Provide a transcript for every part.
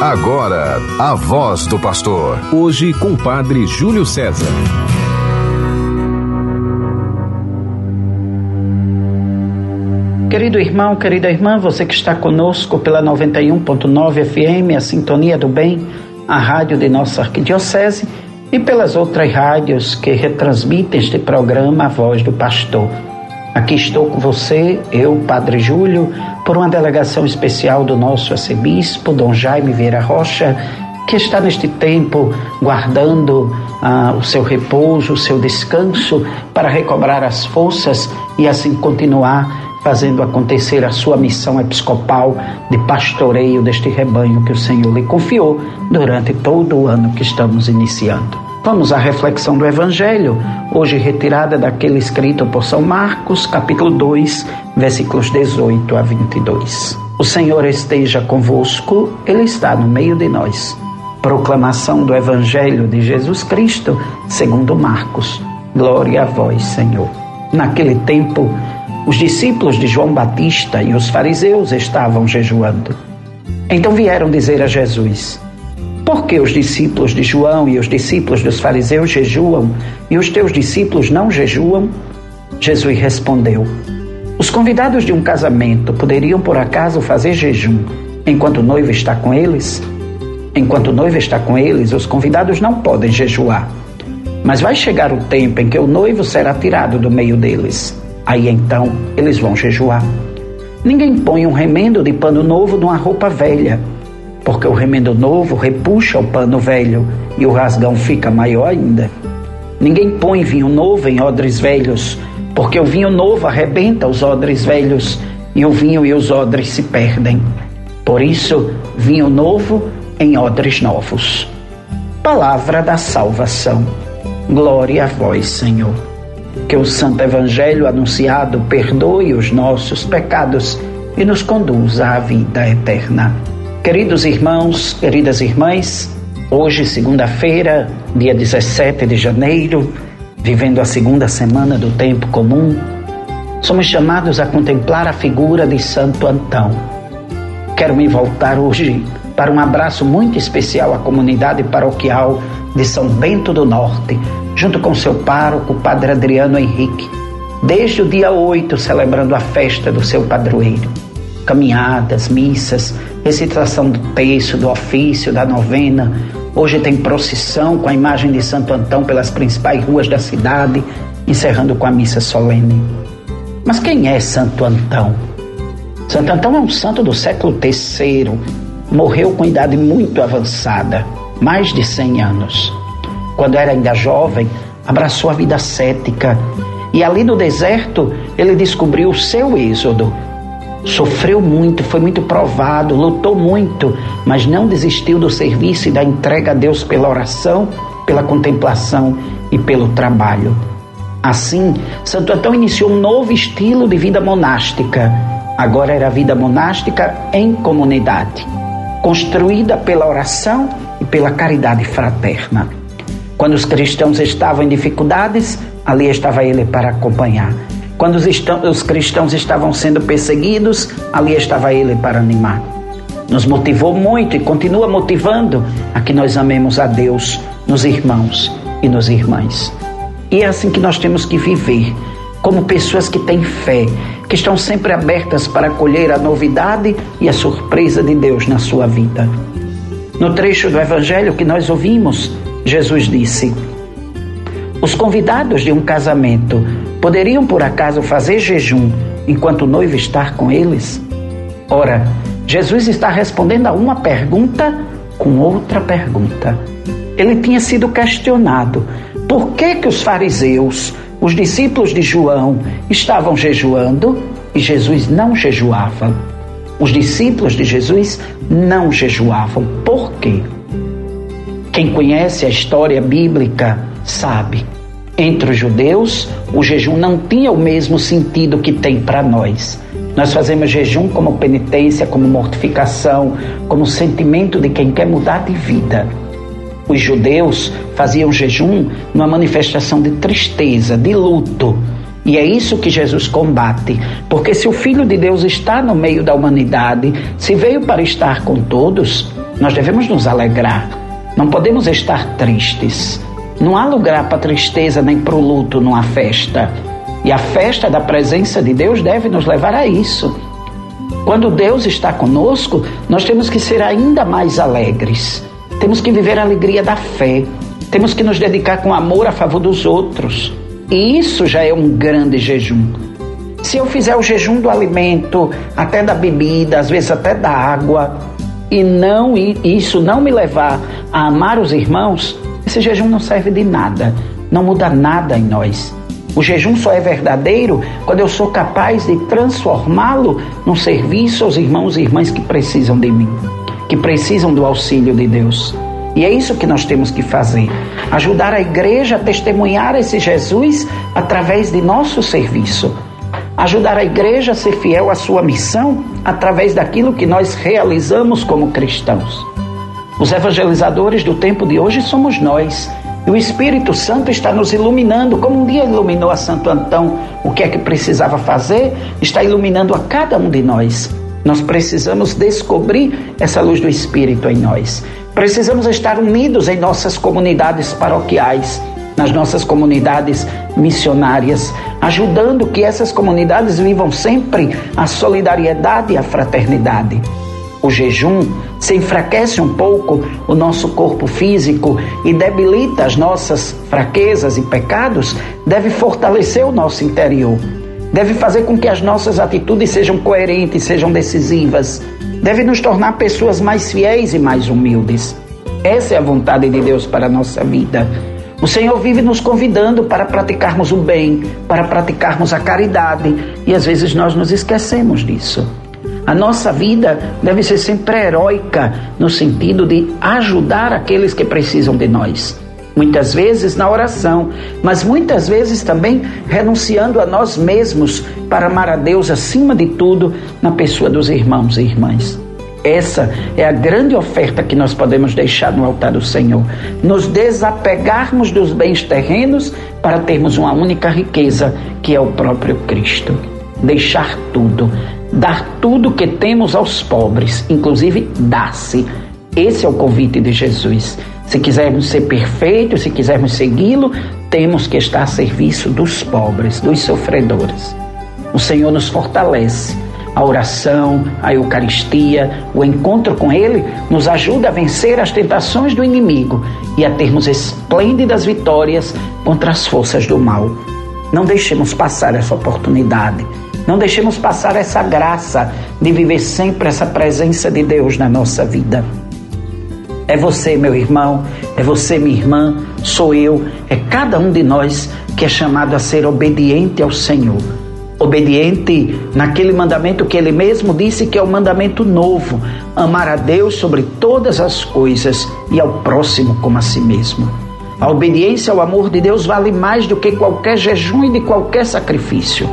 Agora, a voz do pastor. Hoje com o padre Júlio César. Querido irmão, querida irmã, você que está conosco pela 91.9 FM, a Sintonia do Bem, a rádio de nossa arquidiocese, e pelas outras rádios que retransmitem este programa A Voz do Pastor. Aqui estou com você, eu, Padre Júlio, por uma delegação especial do nosso arcebispo, Dom Jaime Vieira Rocha, que está neste tempo guardando ah, o seu repouso, o seu descanso, para recobrar as forças e assim continuar fazendo acontecer a sua missão episcopal de pastoreio deste rebanho que o Senhor lhe confiou durante todo o ano que estamos iniciando. Vamos à reflexão do Evangelho, hoje retirada daquele escrito por São Marcos, capítulo 2, versículos 18 a 22. O Senhor esteja convosco, Ele está no meio de nós. Proclamação do Evangelho de Jesus Cristo, segundo Marcos. Glória a vós, Senhor. Naquele tempo, os discípulos de João Batista e os fariseus estavam jejuando. Então vieram dizer a Jesus: por que os discípulos de João e os discípulos dos fariseus jejuam e os teus discípulos não jejuam? Jesus respondeu: Os convidados de um casamento poderiam por acaso fazer jejum enquanto o noivo está com eles? Enquanto o noivo está com eles, os convidados não podem jejuar. Mas vai chegar o tempo em que o noivo será tirado do meio deles. Aí então eles vão jejuar. Ninguém põe um remendo de pano novo numa roupa velha porque o remendo novo repuxa o pano velho e o rasgão fica maior ainda. Ninguém põe vinho novo em odres velhos, porque o vinho novo arrebenta os odres velhos e o vinho e os odres se perdem. Por isso, vinho novo em odres novos. Palavra da salvação. Glória a vós, Senhor. Que o Santo Evangelho anunciado perdoe os nossos pecados e nos conduza à vida eterna. Queridos irmãos, queridas irmãs, hoje, segunda-feira, dia 17 de janeiro, vivendo a segunda semana do tempo comum, somos chamados a contemplar a figura de Santo Antão. Quero me voltar hoje para um abraço muito especial à comunidade paroquial de São Bento do Norte, junto com seu pároco, Padre Adriano Henrique, desde o dia 8, celebrando a festa do seu padroeiro caminhadas, missas, recitação do texto, do ofício, da novena. Hoje tem procissão com a imagem de Santo Antão pelas principais ruas da cidade, encerrando com a missa solene. Mas quem é Santo Antão? Santo Antão é um santo do século III. Morreu com idade muito avançada, mais de 100 anos. Quando era ainda jovem, abraçou a vida cética e ali no deserto ele descobriu o seu êxodo Sofreu muito, foi muito provado, lutou muito, mas não desistiu do serviço e da entrega a Deus pela oração, pela contemplação e pelo trabalho. Assim, Santo Antão iniciou um novo estilo de vida monástica. Agora era a vida monástica em comunidade, construída pela oração e pela caridade fraterna. Quando os cristãos estavam em dificuldades, ali estava ele para acompanhar. Quando os, os cristãos estavam sendo perseguidos, ali estava ele para animar. Nos motivou muito e continua motivando a que nós amemos a Deus nos irmãos e nos irmãs. E é assim que nós temos que viver, como pessoas que têm fé, que estão sempre abertas para acolher a novidade e a surpresa de Deus na sua vida. No trecho do Evangelho que nós ouvimos, Jesus disse: Os convidados de um casamento Poderiam por acaso fazer jejum enquanto o noivo está com eles? Ora, Jesus está respondendo a uma pergunta com outra pergunta. Ele tinha sido questionado por que que os fariseus, os discípulos de João, estavam jejuando e Jesus não jejuava. Os discípulos de Jesus não jejuavam. Por quê? Quem conhece a história bíblica sabe entre os judeus, o jejum não tinha o mesmo sentido que tem para nós. Nós fazemos jejum como penitência, como mortificação, como sentimento de quem quer mudar de vida. Os judeus faziam jejum numa manifestação de tristeza, de luto. E é isso que Jesus combate, porque se o Filho de Deus está no meio da humanidade, se veio para estar com todos, Nós devemos nos alegrar. Não podemos estar tristes. Não há lugar para tristeza nem para o luto numa festa. E a festa da presença de Deus deve nos levar a isso. Quando Deus está conosco, nós temos que ser ainda mais alegres. Temos que viver a alegria da fé. Temos que nos dedicar com amor a favor dos outros. E isso já é um grande jejum. Se eu fizer o jejum do alimento, até da bebida, às vezes até da água, e não isso não me levar a amar os irmãos, esse jejum não serve de nada, não muda nada em nós. O jejum só é verdadeiro quando eu sou capaz de transformá-lo num serviço aos irmãos e irmãs que precisam de mim, que precisam do auxílio de Deus. E é isso que nós temos que fazer: ajudar a igreja a testemunhar esse Jesus através de nosso serviço. Ajudar a igreja a ser fiel à sua missão através daquilo que nós realizamos como cristãos. Os evangelizadores do tempo de hoje somos nós. E o Espírito Santo está nos iluminando, como um dia iluminou a Santo Antão o que é que precisava fazer, está iluminando a cada um de nós. Nós precisamos descobrir essa luz do Espírito em nós. Precisamos estar unidos em nossas comunidades paroquiais, nas nossas comunidades missionárias, ajudando que essas comunidades vivam sempre a solidariedade e a fraternidade. O jejum se enfraquece um pouco o nosso corpo físico e debilita as nossas fraquezas e pecados, deve fortalecer o nosso interior. Deve fazer com que as nossas atitudes sejam coerentes, sejam decisivas. Deve nos tornar pessoas mais fiéis e mais humildes. Essa é a vontade de Deus para a nossa vida. O Senhor vive nos convidando para praticarmos o bem, para praticarmos a caridade, e às vezes nós nos esquecemos disso. A nossa vida deve ser sempre heróica no sentido de ajudar aqueles que precisam de nós. Muitas vezes na oração, mas muitas vezes também renunciando a nós mesmos para amar a Deus acima de tudo na pessoa dos irmãos e irmãs. Essa é a grande oferta que nós podemos deixar no altar do Senhor. Nos desapegarmos dos bens terrenos para termos uma única riqueza, que é o próprio Cristo. Deixar tudo, dar tudo que temos aos pobres, inclusive dar-se. Esse é o convite de Jesus. Se quisermos ser perfeitos, se quisermos segui-lo, temos que estar a serviço dos pobres, dos sofredores. O Senhor nos fortalece. A oração, a Eucaristia, o encontro com Ele nos ajuda a vencer as tentações do inimigo e a termos esplêndidas vitórias contra as forças do mal. Não deixemos passar essa oportunidade. Não deixemos passar essa graça de viver sempre essa presença de Deus na nossa vida. É você, meu irmão, é você, minha irmã, sou eu, é cada um de nós que é chamado a ser obediente ao Senhor. Obediente naquele mandamento que ele mesmo disse que é o mandamento novo: amar a Deus sobre todas as coisas e ao próximo como a si mesmo. A obediência ao amor de Deus vale mais do que qualquer jejum e de qualquer sacrifício.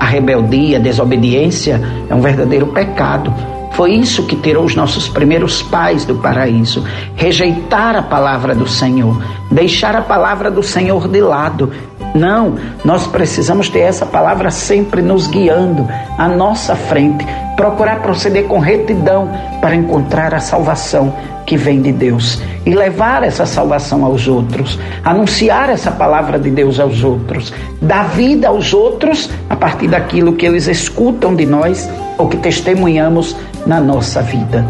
A rebeldia, a desobediência é um verdadeiro pecado. Foi isso que tirou os nossos primeiros pais do paraíso. Rejeitar a palavra do Senhor, deixar a palavra do Senhor de lado. Não, nós precisamos ter essa palavra sempre nos guiando à nossa frente, procurar proceder com retidão para encontrar a salvação que vem de Deus e levar essa salvação aos outros, anunciar essa palavra de Deus aos outros, dar vida aos outros a partir daquilo que eles escutam de nós ou que testemunhamos na nossa vida.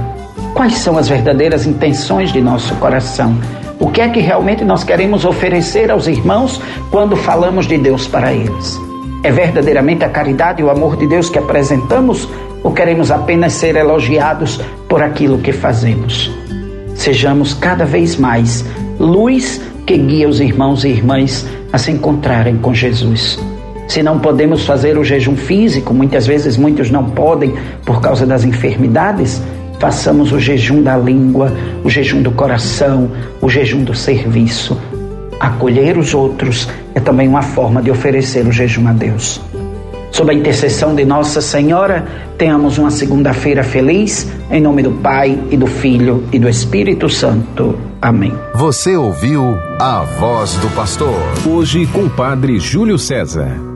Quais são as verdadeiras intenções de nosso coração? O que é que realmente nós queremos oferecer aos irmãos quando falamos de Deus para eles? É verdadeiramente a caridade e o amor de Deus que apresentamos ou queremos apenas ser elogiados por aquilo que fazemos? Sejamos cada vez mais luz que guia os irmãos e irmãs a se encontrarem com Jesus. Se não podemos fazer o jejum físico, muitas vezes muitos não podem por causa das enfermidades, façamos o jejum da língua, o jejum do coração, o jejum do serviço. Acolher os outros é também uma forma de oferecer o jejum a Deus. Sob a intercessão de Nossa Senhora, tenhamos uma segunda-feira feliz, em nome do Pai e do Filho e do Espírito Santo. Amém. Você ouviu a voz do pastor. Hoje com o Padre Júlio César.